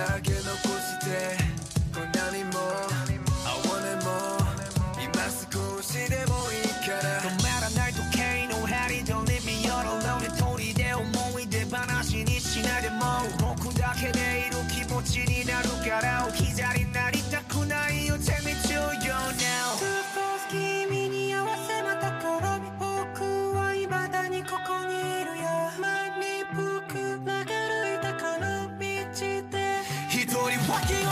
だけ残してこんなにも I want it more 今少しでもいいから。止まらない時計の針 Don't leave me all alone 一人で思い出話にしないでも僕だけでいる気持ちに前に